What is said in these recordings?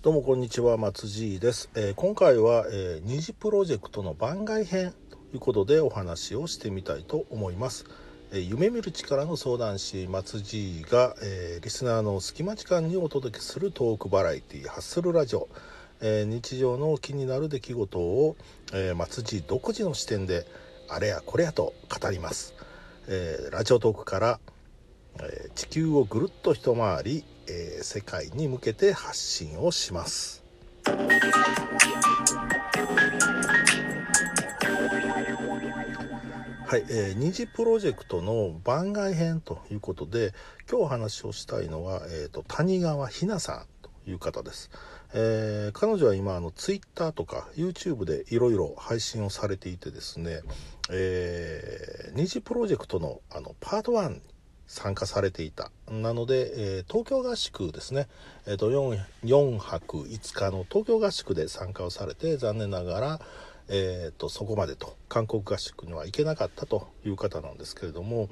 どうもこんにちは松地です、えー、今回は、えー、二次プロジェクトの番外編ということでお話をしてみたいと思います、えー、夢見る力の相談師松地が、えリスナーの隙間時間にお届けするトークバラエティハッスルラジオ、え日常の気になる出来事を、え松地独自の視点であれやこれやと語ります、えラジオトークから「え地球をぐるっと一回り、えー、世界に向けて発信をします。はい、えー、二次プロジェクトの番外編ということで今日お話をしたいのは、えーと、谷川ひなさんという方です。えー、彼女は今あのツイッターとか YouTube でいろいろ配信をされていてですね、えー、二次プロジェクトのあのパート1参加されていた。なので、えー、東京合宿ですね、えーと、4, 4泊5日の東京合宿で参加をされて残念ながら、えーと、そこまでと韓国合宿には行けなかったという方なんですけれども。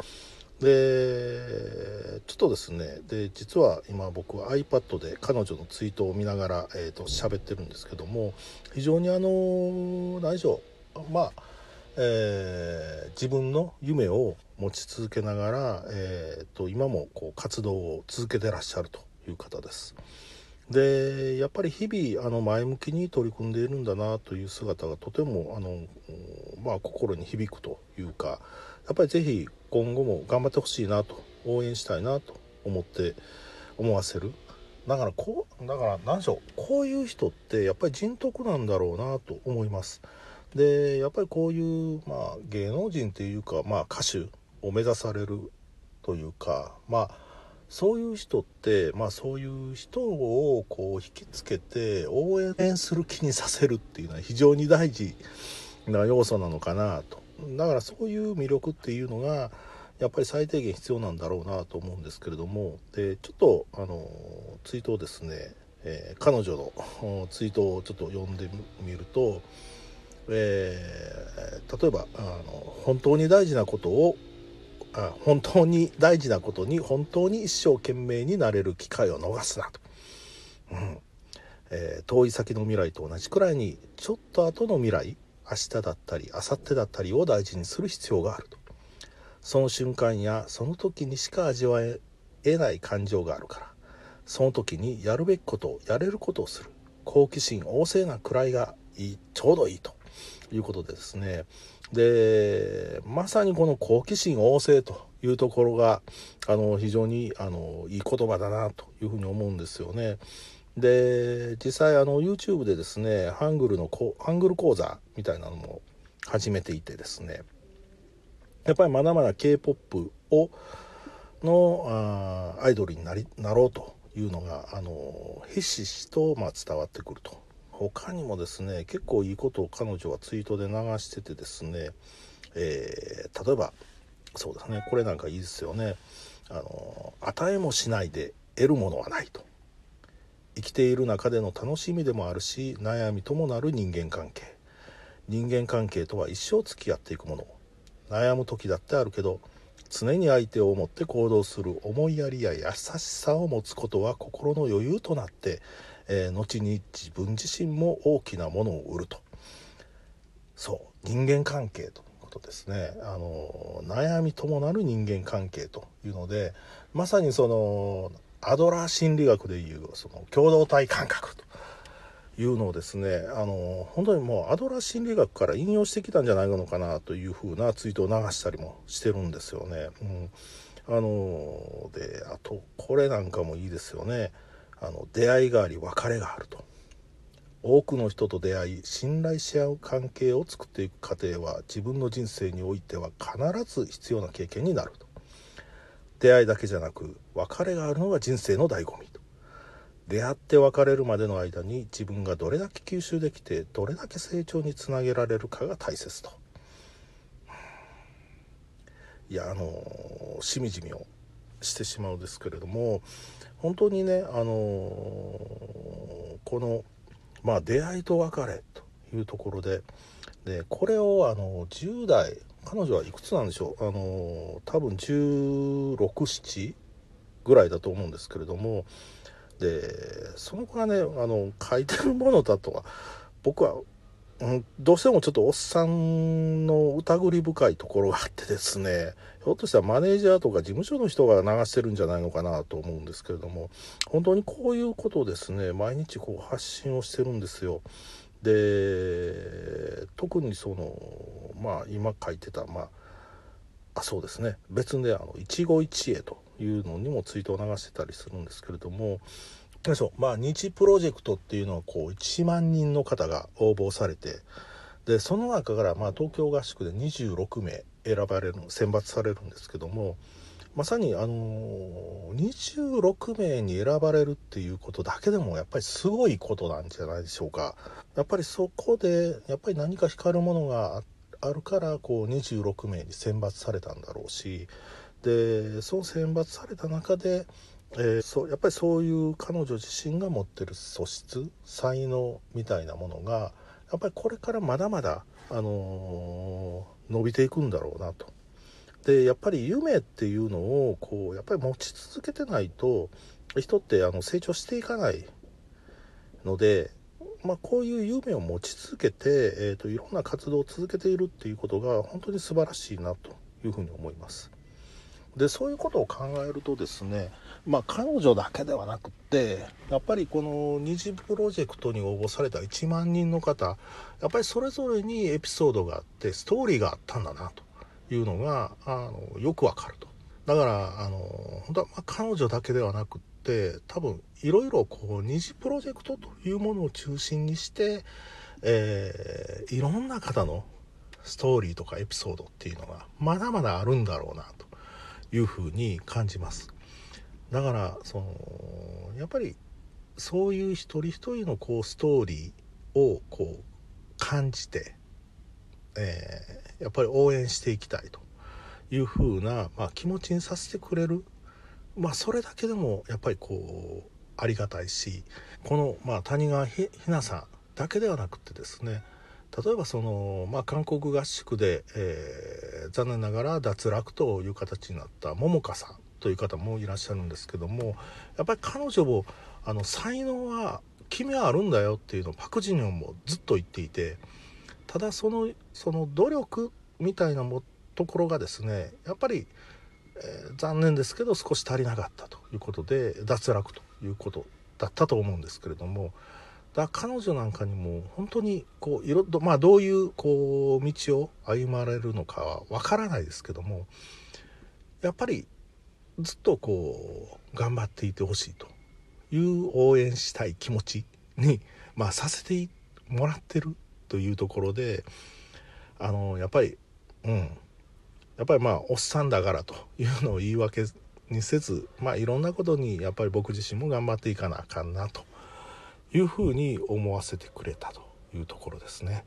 でちょっとですねで実は今僕は iPad で彼女のツイートを見ながら、えーと喋ってるんですけども非常にあの何でしょう。まあえー、自分の夢を持ち続けながら、えーと、今もこう活動を続けてらっしゃるという方です。でやっぱり日々あの前向きに取り組んでいるんだなという姿がとてもあの、まあ、心に響くというかやっぱり是非今後も頑張ってほしいなと応援したいなと思って思わせるだからこうだから何でしょうこういう人ってやっぱり人徳なんだろうなと思います。でやっぱりこういう、まあ、芸能人というか、まあ、歌手を目指されるというかまあそういう人って、まあ、そういう人をこう引きつけて応援する気にさせるっていうのは非常に大事な要素なのかなと。だからそういう魅力っていうのがやっぱり最低限必要なんだろうなと思うんですけれどもでちょっとあのツイートをですね、えー、彼女のツイートをちょっと読んでみるとえー、例えばあの本当に大事なことをあ本当に大事なことに本当に一生懸命になれる機会を逃すなと、うん。えー、遠い先の未来と同じくらいにちょっと後の未来明日だったり明後日だったりを大事にする必要があると。その瞬間やその時にしか味わえない感情があるからその時にやるべきことをやれることをする。好奇心旺盛なくらいがいいちょうどいいと。いうことでですね。でまさにこの好奇心旺盛というところがあの非常にあのいい言葉だなというふうに思うんですよね。で実際あの YouTube でですねハングルのハングル講座みたいなのも始めていてですね。やっぱりまだまだ K-POP をのあアイドルになりなろうというのがあのひしひしと、まあ、伝わってくると。他にもですね結構いいことを彼女はツイートで流しててですね、えー、例えばそうですねこれなんかいいですよね。あの与えもしないで得るものはないと。生きている中での楽しみでもあるし悩みともなる人間関係。人間関係とは一生付き合っていくもの。悩む時だってあるけど常に相手を思って行動する思いやりや優しさを持つことは心の余裕となってえー、後に自分自身も大きなものを売るとそう人間関係ということですねあの悩みともなる人間関係というのでまさにそのアドラー心理学でいうその共同体感覚というのをですねあの本当にもうアドラー心理学から引用してきたんじゃないのかなというふうなツイートを流したりもしてるんですよね。うん、あのであとこれなんかもいいですよね。あの出会いがあり別れがあると。多くの人と出会い信頼し合う関係を作っていく過程は自分の人生においては必ず必要な経験になると。出会いだけじゃなく別れがあるのが人生の醍醐味と。出会って別れるまでの間に自分がどれだけ吸収できてどれだけ成長につなげられるかが大切と。いやあのしみじみをしてしまうんですけれども本当にね、あのー、この、まあ、出会いと別れというところででこれを、あの10代彼女はいくつなんでしょう、あのー、多分1617ぐらいだと思うんですけれどもでその子がねあの書いてるものだとは僕は、うん、どうしてもちょっとおっさんの疑り深いところがあってですね ひょっとしたらマネージャーとか事務所の人が流してるんじゃないのかなと思うんですけれども本当にこういうことをですね毎日こう発信をしてるんですよ。で特にそのまあ今書いてたまああそうですね別であの一期一会というのにもツイートを流してたりするんですけれどもそうまあ日プロジェクトっていうのはこう1万人の方が応募されてでその中からまあ東京合宿で26名選ばれる選抜されるんですけどもまさにあの26名に選ばれるっていうことだけでもやっぱりすごいことなんじゃないでしょうか。やっぱりそこでやっぱり何か光るものがあるからこう26名に選抜されたんだろうしでその選抜された中で、えー、そうやっぱりそういう彼女自身が持ってる素質才能みたいなものがやっぱりこれからまだまだ、あのー、伸びていくんだろうなと。でやっぱり夢っていうのをこうやっぱり持ち続けてないと人ってあの成長していかないので、まあ、こういう夢を持ち続けて、えーと、いろんな活動を続けているっていうことが本当に素晴らしいなというふうに思います。でそういうことを考えるとですねまあ彼女だけではなくってやっぱりこの二次プロジェクトに応募された1万人の方やっぱりそれぞれにエピソードがあってストーリーがあったんだなというのがあのよくわかると。だからあの本当は、ま、彼女だけではなくって多分いろいろこう二次プロジェクトというものを中心にして、えー、いろんな方のストーリーとかエピソードっていうのがまだまだあるんだろうなというふうに感じます。だからそのやっぱりそういう一人一人のこうストーリーをこう感じて、えー、やっぱり応援していきたいというふうな、まあ、気持ちにさせてくれる、まあ、それだけでもやっぱりこうありがたいしこの、まあ、谷川ひなさんだけではなくてですね例えばその、まあ、韓国合宿で、えー、残念ながら脱落という形になった桃香さんという方もいらっしゃるんですけどもやっぱり彼女もあの才能は君はあるんだよっていうのをパク・ジニョンもずっと言っていてただそのその努力みたいなもところがですねやっぱり、えー、残念ですけど少し足りなかったということで脱落ということだったと思うんですけれどもだ彼女なんかにも本当にこういろとまあどういうこう道を歩まれるのかはわからないですけどもやっぱりずっとこう頑張っていてほしいという応援したい気持ちに、まあ、させてもらってるというところであのやっぱりうん。やっぱりまあおっさんだからというのを言い訳にせずまあいろんなことにやっぱり僕自身も頑張っていかなあかんなと。いうふうに思わせてくれたというところですね。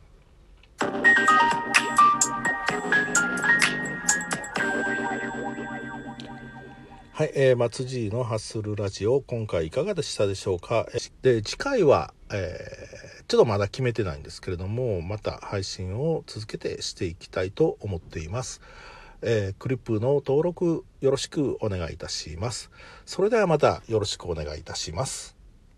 はい、えー、松爺のハッスルラジオ今回いかがでしたでしょうか？で次回は、えー、ちょっとまだ決めてないんですけれどもまた配信を続けてしていきたいと思っています、えー、クリップの登録よろしくお願いいたします。それではまたよろしくお願いいたします。